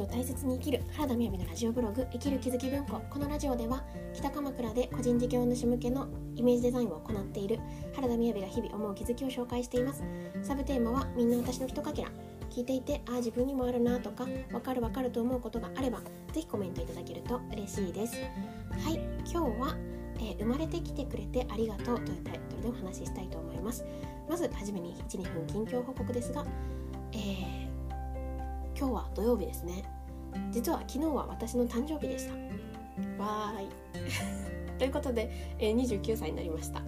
を大切に生きる原田みやびのラジオブログ生きる気づき文庫。このラジオでは北鎌倉で個人事業主向けのイメージデザインを行っている原田みやびが日々思う気づきを紹介しています。サブテーマはみんな私のひとかけら。聞いていてああ自分にもあるなとかわかるわかると思うことがあればぜひコメントいただけると嬉しいです。はい今日は、えー、生まれてきてくれてありがとうというタイトルでお話ししたいと思います。まずはじめに12分近況報告ですが、えー今日は土曜日ですね。実は昨日は私の誕生日でした。わーい。ということで、えー、29歳になりました。は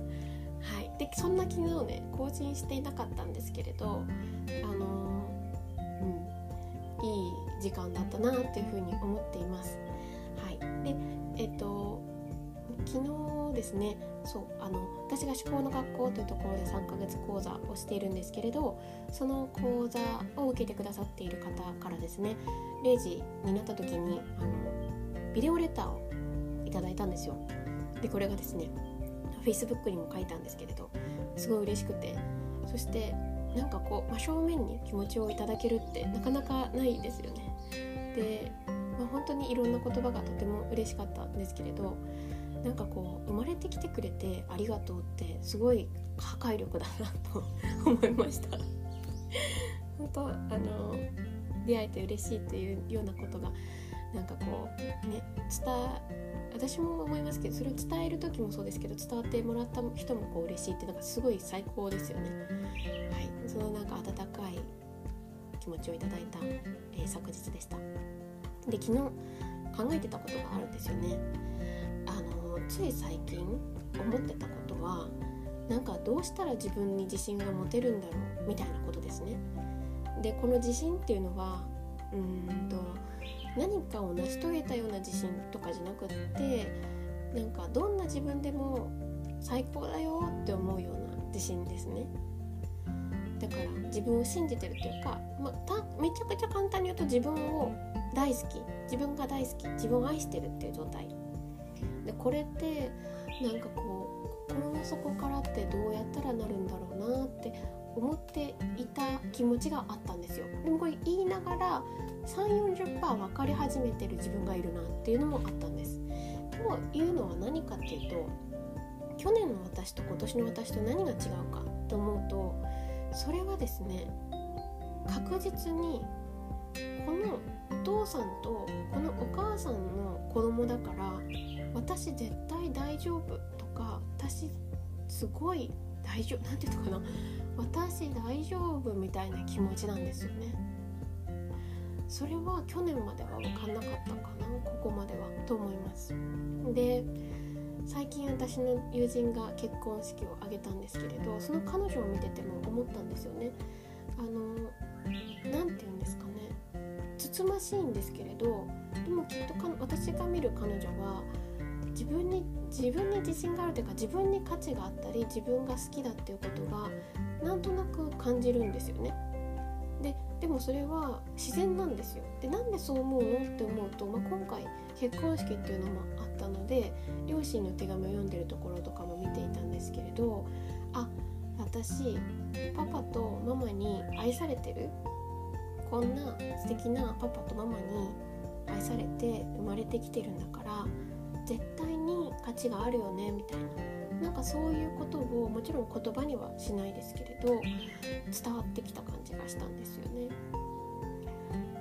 い。でそんな昨日ね更新していなかったんですけれどあのー、うんいい時間だったなっていうふうに思っています。はい。でえっ、ー、と昨日ですねそうあの私が思考の学校というところで3ヶ月講座をしているんですけれどその講座を受けてくださっている方からですね0時になった時にあのビデオレターをいただいたんですよ。でこれがですね Facebook にも書いたんですけれどすごい嬉しくて。そしてなんかこう真正面に気持ちをいただけるってなかなかないですよね。で、まあ、本当にいろんな言葉がとても嬉しかったんですけれどなんかこう生まれてきてくれてありがとうってすごい破壊力だなと思いました。本当あの出会えて嬉しいというようなことがなんかこうね伝私も思いますけどそれを伝える時もそうですけど伝わってもらった人もこう嬉しいってなんかすごい最高ですよね。はい、そのなんか温かい気持ちをいただいた、えー、昨日でした。で昨日考えてたことがあるんですよね。あのつい最近思ってたことはなんかどうしたら自分に自信が持てるんだろうみたいなことですね。でこの自信っていうのはうんと何かを成し遂げたような自信とかじゃなくってなんかどんな自分でも最高だよって思うような自信ですね。だから自分を信じてるというか、まあ、めちゃくちゃ簡単に言うと自分を大好き自分が大好き自分を愛してるっていう状態でこれってなんかこう心の底からってどうやったらなるんだろうなって思っていた気持ちがあったんですよ。でもこれ言いながら340%分かり始めてる自分がいるなっていうのもあったんです。というのは何かっていうと去年の私と今年の私と何が違うかと思うとそれはですね確実にこのお父さんとこのお母さんの子供だから私絶対大丈夫とか私すごい大丈夫なんていうのかな？私大丈夫みたいな気持ちなんですよね。それは去年までは分かんなかったかな？ここまではと思います。で最近私の友人が結婚式を挙げたんですけれどその彼女を見てても思ったんですよね。あの何て言うんですかね。つつましいんですけれどでもきっと私が見る彼女は自分に自分に自信があるというか自分に価値があったり自分が好きだっていうことがなんとなく感じるんですよね。ででもそれは自然なんですよ。でなんでそう思うのって思うと、まあ、今回結婚式っていうのもあったので両親の手紙を読んでるところとかも見ていたんですけれどあ私パパとママに愛されてるこんな素敵なパパとママに愛されて生まれてきてるんだから絶対に価値があるよねみたいな。なんかそういうことをもちろん言葉にはしないですけれど伝わってきた感じがしたんですよね。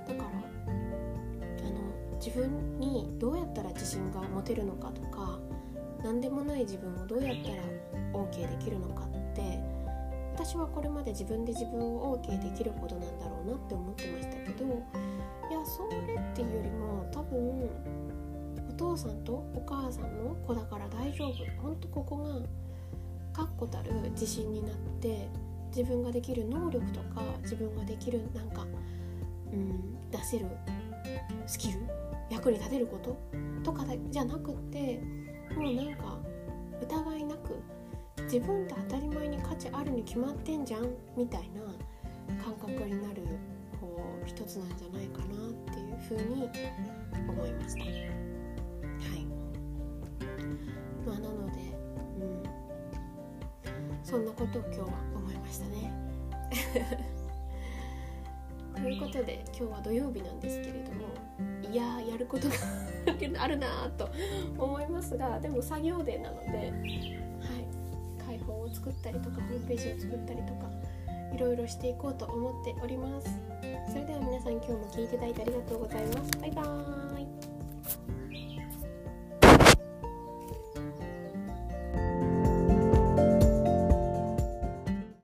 だからあの自分にどうやったら自信が持てるのかとか何でもない自分をどうやったら OK できるのかって私はこれまで自分で自分を OK できるほどなんだろうなって思ってま父さんとお母さんの子だから大丈夫ほんとここが確固たる自信になって自分ができる能力とか自分ができるなんか、うん、出せるスキル役に立てることとかじゃなくってもうなんか疑いなく自分って当たり前に価値あるに決まってんじゃんみたいな感覚になるこう一つなんじゃないかなっていうふうに思いました。まあ、なので、うん、そんなことを今日は思いましたね。といいうことで今日は土曜日なんですけれどもいやーやることがあるなーと思いますがでも作業デーなので、はい、開放を作ったりとかホームページを作ったりとかいろいろしていこうと思っております。それでは皆さん今日も聴いていただいてありがとうございます。バイバーイ